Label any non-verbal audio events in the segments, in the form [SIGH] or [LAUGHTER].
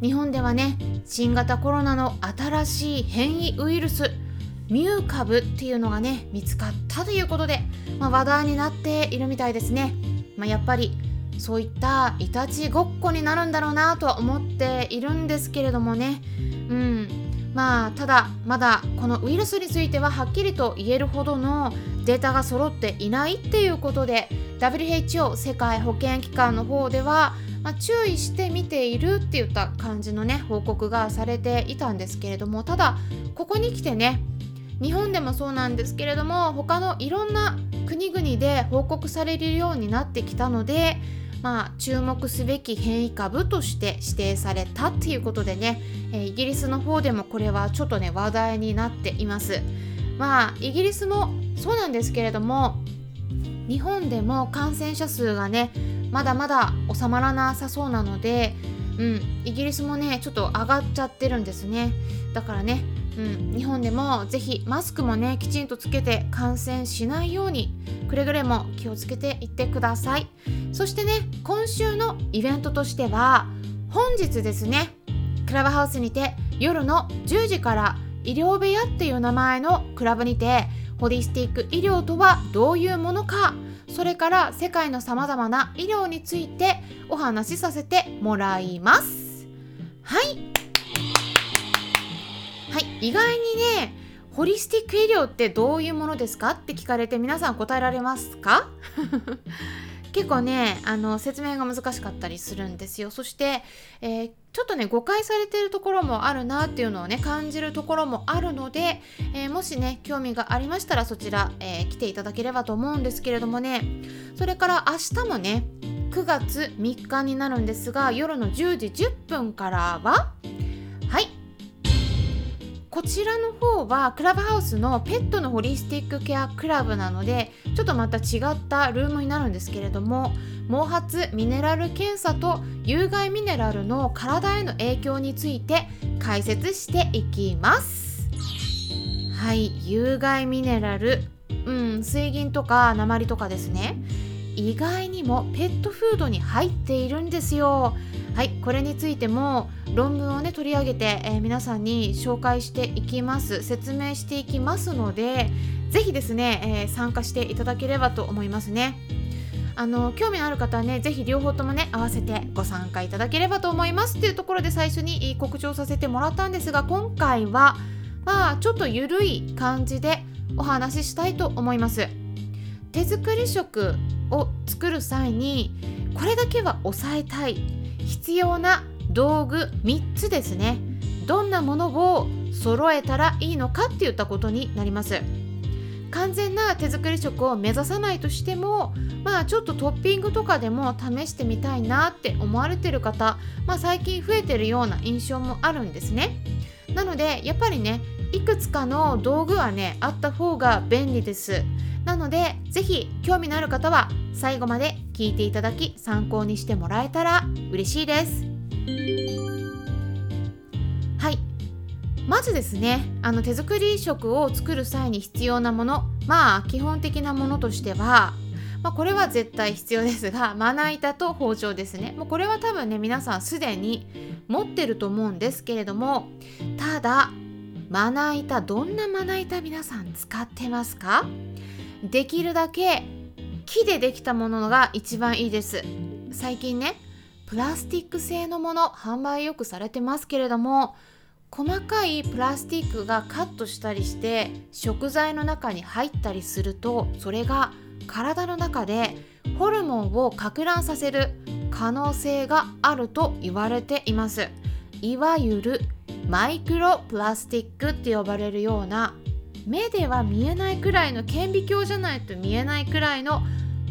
日本ではね新型コロナの新しい変異ウイルスミュー株っていうのがね見つかったということで、まあ、話題になっているみたいですね、まあ、やっぱりそういったいたちごっこになるんだろうなとは思っているんですけれどもね。うん。まあただまだこのウイルスについてははっきりと言えるほどのデータが揃っていないっていうことで WHO 世界保健機関の方ではまあ、注意して見ているっていった感じのね報告がされていたんですけれどもただここに来てね日本でもそうなんですけれども他のいろんな国々で報告されるようになってきたのでまあ、注目すべき変異株として指定されたっていうことでね、えイギリスの方でもこれはちょっとね話題になっています。まあイギリスもそうなんですけれども日本でも感染者数がねまだまだ収まらなさそうなので、うん、イギリスもねちょっと上がっちゃってるんですね。だからね、うん、日本でもぜひマスクもねきちんとつけて感染しないようにくれぐれも気をつけていってください。そしてね今週のイベントとしては本日ですねクラブハウスにて夜の10時から医療部屋っていう名前のクラブにてホリスティック医療とはどういうものかそれから世界のさまざまな医療についてお話しさせてもらいます。はい。はい。意外にねホリスティック医療ってどういうものですか？って聞かれて皆さん答えられますか？結構ねあの説明が難しかったりするんですよ。そして、えー、ちょっとね誤解されてるところもあるなっていうのをね感じるところもあるので、えー、もしね興味がありましたらそちら、えー、来ていただければと思うんですけれどもね。それから明日もね9月3日になるんですが夜の10時10分からははい。こちらの方はクラブハウスのペットのホリスティックケアクラブなのでちょっとまた違ったルームになるんですけれども毛髪ミネラル検査と有害ミネラルの体への影響について解説していきます。はい有害ミネラル。うん水銀とか鉛とかですね。意外にもペットフードに入っているんですよ。はいこれについても論文をね取り上げて、えー、皆さんに紹介していきます説明していきますので是非ですね、えー、参加していただければと思いますね。あの興味のある方はね是非両方ともね合わせてご参加いただければと思います。っていうところで最初に告知をさせてもらったんですが今回はまあちょっとゆるい感じでお話ししたいと思います。手作り食を作る際にこれだけは抑えたい。必要な道具3つですね。どんなものを揃えたらいいのかっていったことになります。完全な手作り食を目指さないとしてもまあちょっとトッピングとかでも試してみたいなって思われてる方、まあ、最近増えてるような印象もあるんですね。なのでやっぱりねいくつかの道具はねあった方が便利です。なので是非興味のある方は最後まで聞いていただき参考にしてもらえたら嬉しいです。はい。まずですねあの手作り食を作る際に必要なものまあ基本的なものとしてはまあ、これは絶対必要ですが [LAUGHS] まな板と包丁ですね。もうこれは多分ね皆さんすでに持ってると思うんですけれどもただまな板どんなまな板皆さん使ってますか？できるだけ木でできたものが一番いいです。最近ねプラスチック製のもの販売よくされてますけれども細かいプラスチックがカットしたりして食材の中に入ったりするとそれが体の中でホルモンを攪乱させる可能性があると言われています。いわゆるマイクロプラスチックって呼ばれるような目では見えないくらいの顕微鏡じゃないと見えないくらいの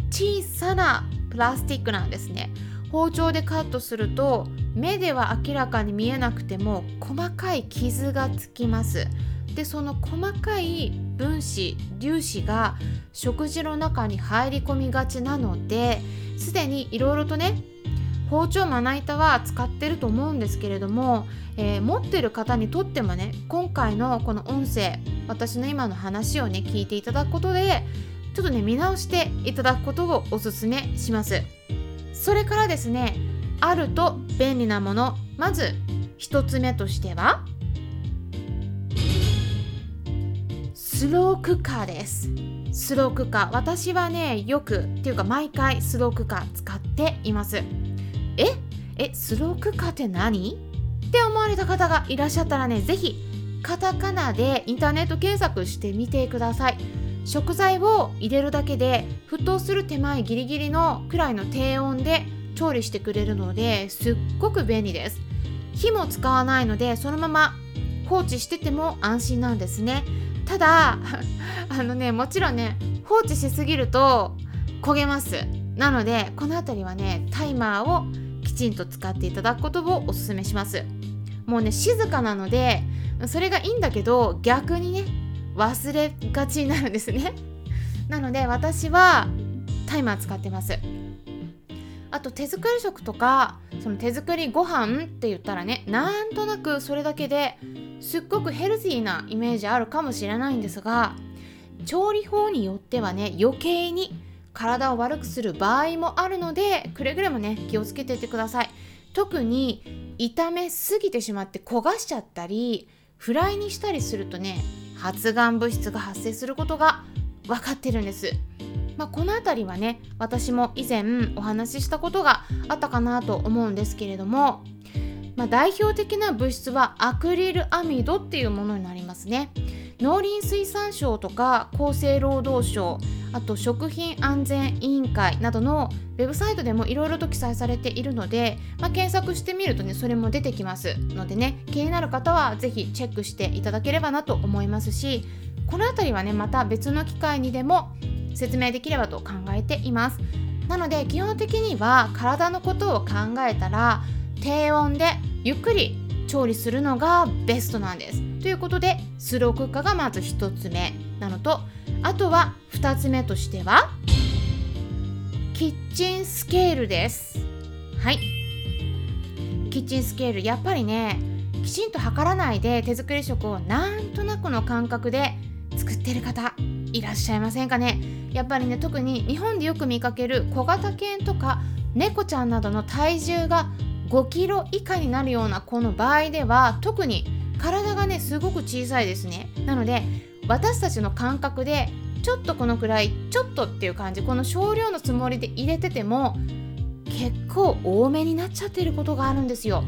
小さなプラスチックなんですね。包丁でカットすると目では明らかに見えなくても細かい傷がつきます。でその細かい分子粒子が食事の中に入り込みがちなのですでにいろいろとね包丁まな板は使ってると思うんですけれども、えー、持ってる方にとってもね今回のこの音声私の今の話をね聞いていただくことでちょっとね見直していただくことをおすすめします。それからですねあると便利なものまず1つ目としてはスロークッカーです。スロークッカー。私はねよくっていうか毎回スロークッカー使っています。え？えスロークッカーって何？って思われた方がいらっしゃったらね是非カタカナでインターネット検索してみてください。食材を入れるだけで沸騰する手前ギリギリのくらいの低温で調理してくれるのですっごく便利です。火も使わないのでそのまま放置してても安心なんですね。ただ [LAUGHS] あのねもちろんね放置しすぎると焦げます。なのでこの辺りはねタイマーをちんと使っていただくことをおすすめします。もうね静かなのでそれがいいんだけど逆にね忘れがちになるんですね。[LAUGHS] なので私はタイマー使ってます。あと手作り食とかその手作りご飯って言ったらねなんとなくそれだけですっごくヘルシーなイメージあるかもしれないんですが調理法によってはね余計に体を悪くする場合もあるのでくれぐれもね気をつけていてください特に炒めすぎてしまって焦がしちゃったりフライにしたりするとね発がん物質が発生することが分かってるんです。まあ、この辺りはね私も以前お話ししたことがあったかなと思うんですけれども、まあ、代表的な物質はアクリルアミドっていうものになりますね。農林水産省とか厚生労働省あと食品安全委員会などのウェブサイトでもいろいろと記載されているので、まあ、検索してみるとねそれも出てきますのでね気になる方は是非チェックしていただければなと思いますしこの辺りはねまた別の機会にでも説明できればと考えています。なので基本的には体のことを考えたら低温でゆっくり調理するのがベストなんです。ということでスロークッカーがまず1つ目。なのとあとは2つ目としてはキッチンスケールです。はい。キッチンスケール。やっぱりねきちんと測らないで手作り食をなんとなくの感覚で作ってる方いらっしゃいませんかね。やっぱりね特に日本でよく見かける小型犬とか猫ちゃんなどの体重が5キロ以下になるような子の場合では特に体がねすごく小さいですね。なので私たちの感覚でちょっとこのくらいちょっとっていう感じこの少量のつもりで入れてても結構多めになっちゃってることがあるんですよ。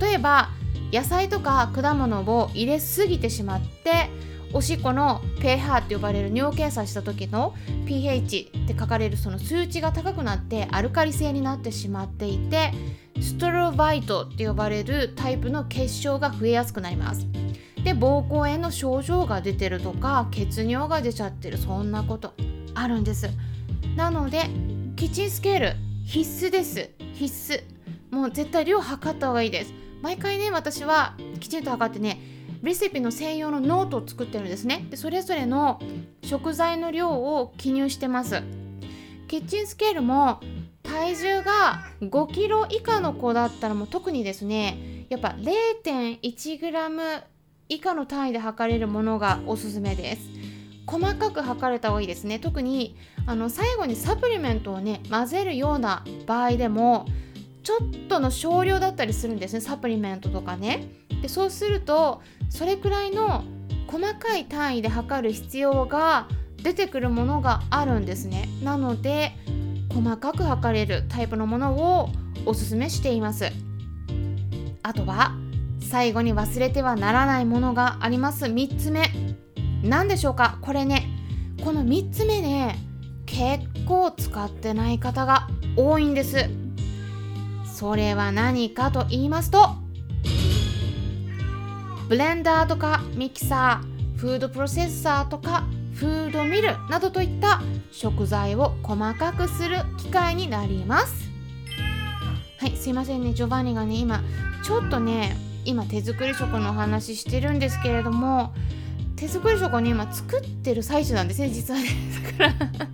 例えば野菜とか果物を入れすぎてしまっておしっこの pH って呼ばれる尿検査した時の pH って書かれるその数値が高くなってアルカリ性になってしまっていてストロバイトって呼ばれるタイプの結晶が増えやすくなります。で膀胱炎の症状が出てるとか血尿が出ちゃってるそんなことあるんです。なのでキッチンスケール必須です。必須。もう絶対量測った方がいいです。毎回ね私はきちんと測ってねレシピの専用のノートを作ってるんですね。でそれぞれの食材の量を記入してます。キッチンスケールも体重が5キロ以下の子だったらもう特にですねやっぱ 0.1g 以下の単位で測れるものがおすすめです。細かく測れた方がいいですね。特にあの最後にサプリメントをね混ぜるような場合でもちょっとの少量だったりするんですねサプリメントとかね。でそうするとそれくらいの細かい単位で測る必要が出てくるものがあるんですね。なので細かく測れるタイプのものをおすすめしています。あとは最後に忘れてはならないものがあります。3つ目。何でしょうか？これね。この3つ目ね結構使ってない方が多いんです。それは何かと言いますとブレンダーとかミキサーフードプロセッサーとかフードミルなどといった食材を細かくする機械になります。はいすいませんね。ジョバンニがね今ちょっとね今手作り食のお話してるんですけれども手作り食をね今作ってる最中なんですね実はね。[LAUGHS] だから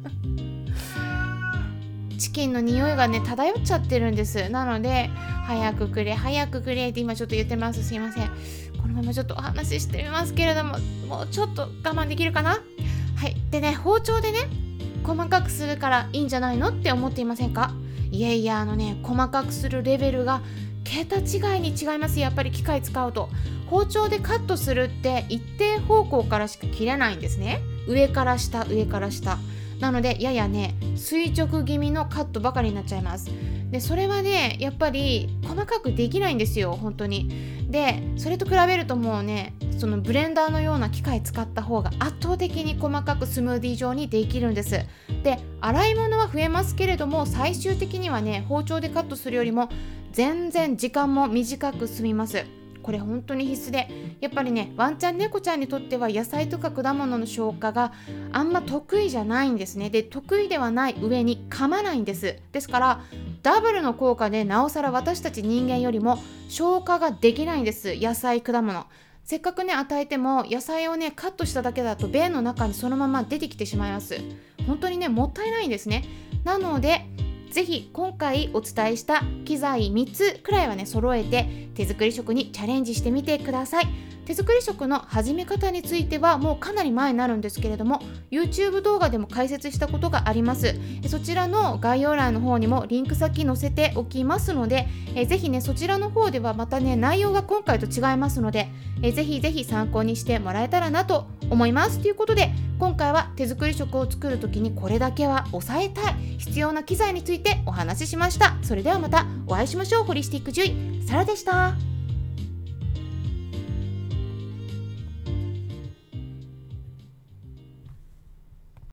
チキンの匂いがね漂っちゃってるんです。なので早くくれ早くくれって今ちょっと言ってます。すいません。このままちょっとお話ししてみますけれどももうちょっと我慢できるかな？はい。でね包丁でね細かくするからいいんじゃないのって思っていませんか？いやいやあのね細かくするレベルが桁違いに違いますやっぱり機械使うと。包丁でカットするって一定方向からしか切れないんですね。上から下上から下。なのでややね垂直気味のカットばかりになっちゃいます。でそれはねやっぱり細かくできないんですよ。本当に。でそれと比べるともうねそのブレンダーのような機械使った方が圧倒的に細かくスムーディー状にできるんです。で洗い物は増えますけれども最終的にはね包丁でカットするよりも全然時間も短く済みます。これ本当に必須でやっぱりねワンちゃん猫ちゃんにとっては野菜とか果物の消化があんま得意じゃないんですね。で得意ではない上に噛まないんです。ですからダブルの効果でなおさら私たち人間よりも消化ができないんです。野菜果物。せっかくね与えても野菜をねカットしただけだと便の中にそのまま出てきてしまいます。本当にねもったいないんですね。なのでぜひ今回お伝えした機材3つくらいはね揃えて手作り食にチャレンジしてみてください。手作り食の始め方についてはもうかなり前になるんですけれども YouTube 動画でも解説したことがあります。そちらの概要欄の方にもリンク先載せておきますのでえぜひねそちらの方ではまたね内容が今回と違いますのでえぜひぜひ参考にしてもらえたらなと思います。ということで今回は手作り食を作る時にこれだけは抑えたい必要な機材についてお話ししました。それではまたお会いしましょう。ホリスティック獣医サラでした。